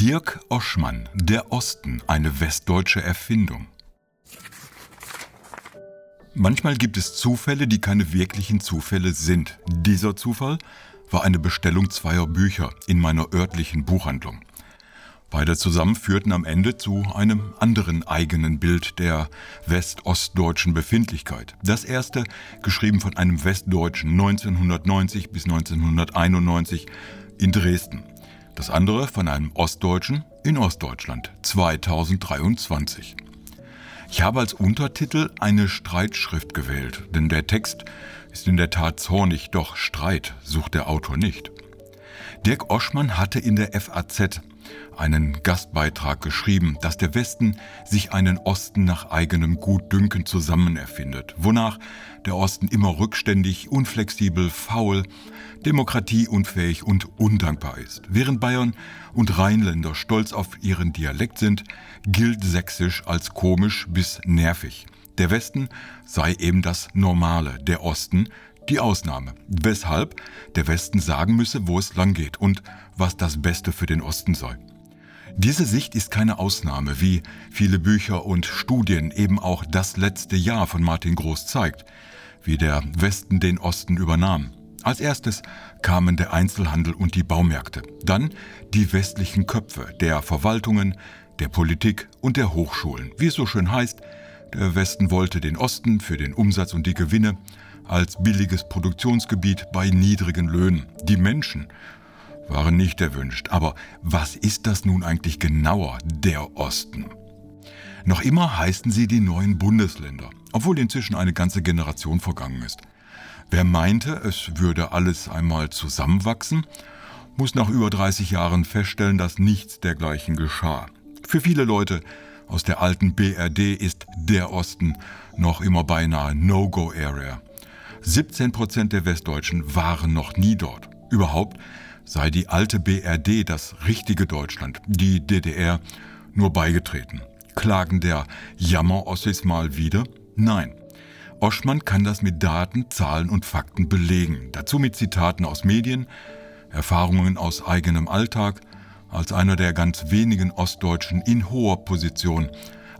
Dirk Oschmann, Der Osten, eine westdeutsche Erfindung. Manchmal gibt es Zufälle, die keine wirklichen Zufälle sind. Dieser Zufall war eine Bestellung zweier Bücher in meiner örtlichen Buchhandlung. Beide zusammen führten am Ende zu einem anderen eigenen Bild der westostdeutschen Befindlichkeit. Das erste, geschrieben von einem Westdeutschen 1990 bis 1991 in Dresden. Das andere von einem Ostdeutschen in Ostdeutschland 2023. Ich habe als Untertitel eine Streitschrift gewählt, denn der Text ist in der Tat zornig, doch Streit sucht der Autor nicht. Dirk Oschmann hatte in der FAZ einen Gastbeitrag geschrieben, dass der Westen sich einen Osten nach eigenem Gutdünken zusammen erfindet, wonach der Osten immer rückständig, unflexibel, faul, demokratieunfähig und undankbar ist. Während Bayern und Rheinländer stolz auf ihren Dialekt sind, gilt Sächsisch als komisch bis nervig. Der Westen sei eben das Normale, der Osten die Ausnahme. Weshalb der Westen sagen müsse, wo es lang geht und was das Beste für den Osten sei. Diese Sicht ist keine Ausnahme, wie viele Bücher und Studien eben auch das letzte Jahr von Martin Groß zeigt, wie der Westen den Osten übernahm. Als erstes kamen der Einzelhandel und die Baumärkte, dann die westlichen Köpfe der Verwaltungen, der Politik und der Hochschulen. Wie es so schön heißt, der Westen wollte den Osten für den Umsatz und die Gewinne als billiges Produktionsgebiet bei niedrigen Löhnen. Die Menschen waren nicht erwünscht. Aber was ist das nun eigentlich genauer, der Osten? Noch immer heißen sie die neuen Bundesländer, obwohl inzwischen eine ganze Generation vergangen ist. Wer meinte, es würde alles einmal zusammenwachsen, muss nach über 30 Jahren feststellen, dass nichts dergleichen geschah. Für viele Leute aus der alten BRD ist der Osten noch immer beinahe No-Go-Area. 17 Prozent der Westdeutschen waren noch nie dort. Überhaupt sei die alte BRD das richtige Deutschland, die DDR nur beigetreten. Klagen der Jammer-Ossis mal wieder? Nein. Oschmann kann das mit Daten, Zahlen und Fakten belegen. Dazu mit Zitaten aus Medien, Erfahrungen aus eigenem Alltag, als einer der ganz wenigen Ostdeutschen in hoher Position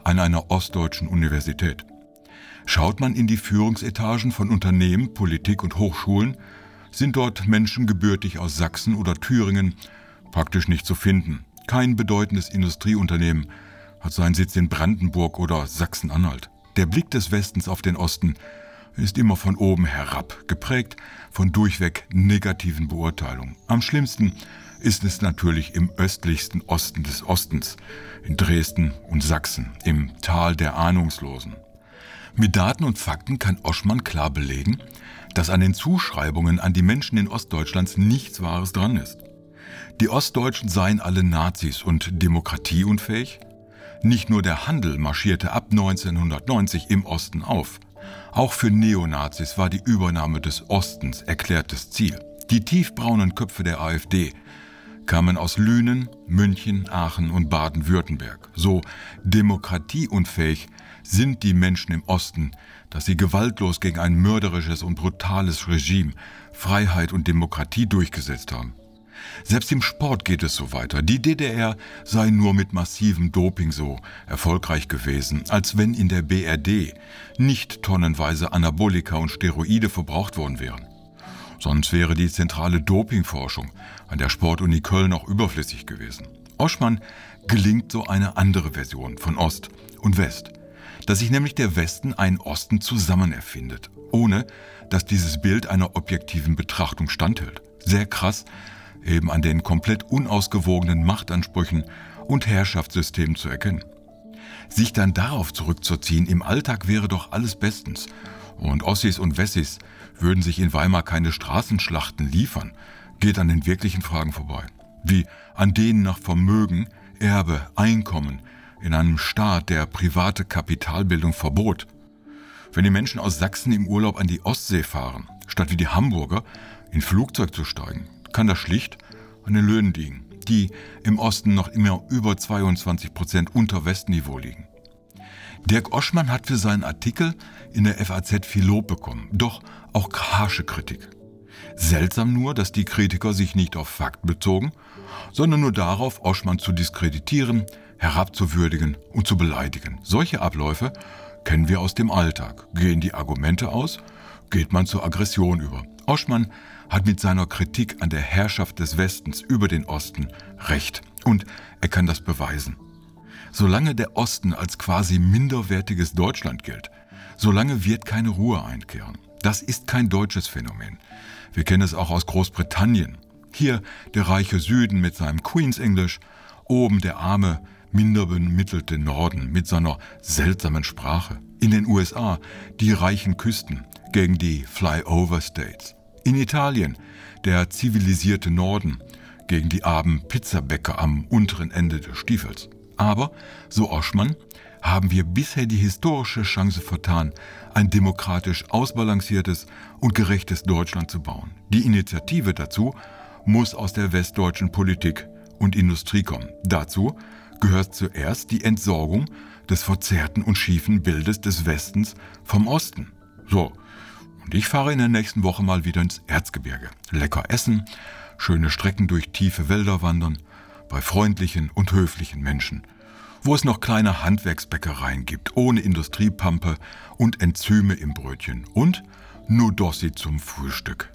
an einer ostdeutschen Universität. Schaut man in die Führungsetagen von Unternehmen, Politik und Hochschulen, sind dort Menschen gebürtig aus Sachsen oder Thüringen praktisch nicht zu finden. Kein bedeutendes Industrieunternehmen hat seinen Sitz in Brandenburg oder Sachsen-Anhalt. Der Blick des Westens auf den Osten ist immer von oben herab, geprägt von durchweg negativen Beurteilungen. Am schlimmsten ist es natürlich im östlichsten Osten des Ostens, in Dresden und Sachsen, im Tal der Ahnungslosen. Mit Daten und Fakten kann Oschmann klar belegen, dass an den Zuschreibungen an die Menschen in Ostdeutschlands nichts Wahres dran ist. Die Ostdeutschen seien alle Nazis und demokratieunfähig? Nicht nur der Handel marschierte ab 1990 im Osten auf. Auch für Neonazis war die Übernahme des Ostens erklärtes Ziel. Die tiefbraunen Köpfe der AfD kamen aus Lünen, München, Aachen und Baden-Württemberg. So demokratieunfähig sind die Menschen im Osten, dass sie gewaltlos gegen ein mörderisches und brutales Regime Freiheit und Demokratie durchgesetzt haben. Selbst im Sport geht es so weiter. Die DDR sei nur mit massivem Doping so erfolgreich gewesen, als wenn in der BRD nicht tonnenweise Anabolika und Steroide verbraucht worden wären. Sonst wäre die zentrale Dopingforschung an der Sportuni Köln auch überflüssig gewesen. Oschmann gelingt so eine andere Version von Ost und West dass sich nämlich der Westen einen Osten zusammen erfindet, ohne dass dieses Bild einer objektiven Betrachtung standhält. Sehr krass, eben an den komplett unausgewogenen Machtansprüchen und Herrschaftssystemen zu erkennen. Sich dann darauf zurückzuziehen, im Alltag wäre doch alles bestens. Und Ossis und Wessis würden sich in Weimar keine Straßenschlachten liefern, geht an den wirklichen Fragen vorbei. Wie an denen nach Vermögen, Erbe, Einkommen, in einem Staat, der private Kapitalbildung verbot. Wenn die Menschen aus Sachsen im Urlaub an die Ostsee fahren, statt wie die Hamburger in Flugzeug zu steigen, kann das schlicht an den Löhnen liegen, die im Osten noch immer über 22 Prozent unter Westniveau liegen. Dirk Oschmann hat für seinen Artikel in der FAZ viel Lob bekommen, doch auch harsche Kritik. Seltsam nur, dass die Kritiker sich nicht auf Fakten bezogen, sondern nur darauf, Oschmann zu diskreditieren, herabzuwürdigen und zu beleidigen. Solche Abläufe kennen wir aus dem Alltag. Gehen die Argumente aus, geht man zur Aggression über. Oschmann hat mit seiner Kritik an der Herrschaft des Westens über den Osten recht und er kann das beweisen. Solange der Osten als quasi minderwertiges Deutschland gilt, solange wird keine Ruhe einkehren. Das ist kein deutsches Phänomen. Wir kennen es auch aus Großbritannien. Hier der reiche Süden mit seinem Queen's English, oben der arme, minder bemittelte Norden mit seiner seltsamen Sprache. In den USA die reichen Küsten gegen die Flyover States. In Italien der zivilisierte Norden gegen die armen Pizzabäcker am unteren Ende des Stiefels. Aber, so Oschmann, haben wir bisher die historische Chance vertan, ein demokratisch ausbalanciertes und gerechtes Deutschland zu bauen. Die Initiative dazu muss aus der westdeutschen Politik und Industrie kommen. Dazu gehört zuerst die Entsorgung des verzerrten und schiefen Bildes des Westens vom Osten. So, und ich fahre in der nächsten Woche mal wieder ins Erzgebirge. Lecker essen, schöne Strecken durch tiefe Wälder wandern, bei freundlichen und höflichen Menschen – wo es noch kleine Handwerksbäckereien gibt, ohne Industriepampe und Enzyme im Brötchen und Nudossi zum Frühstück.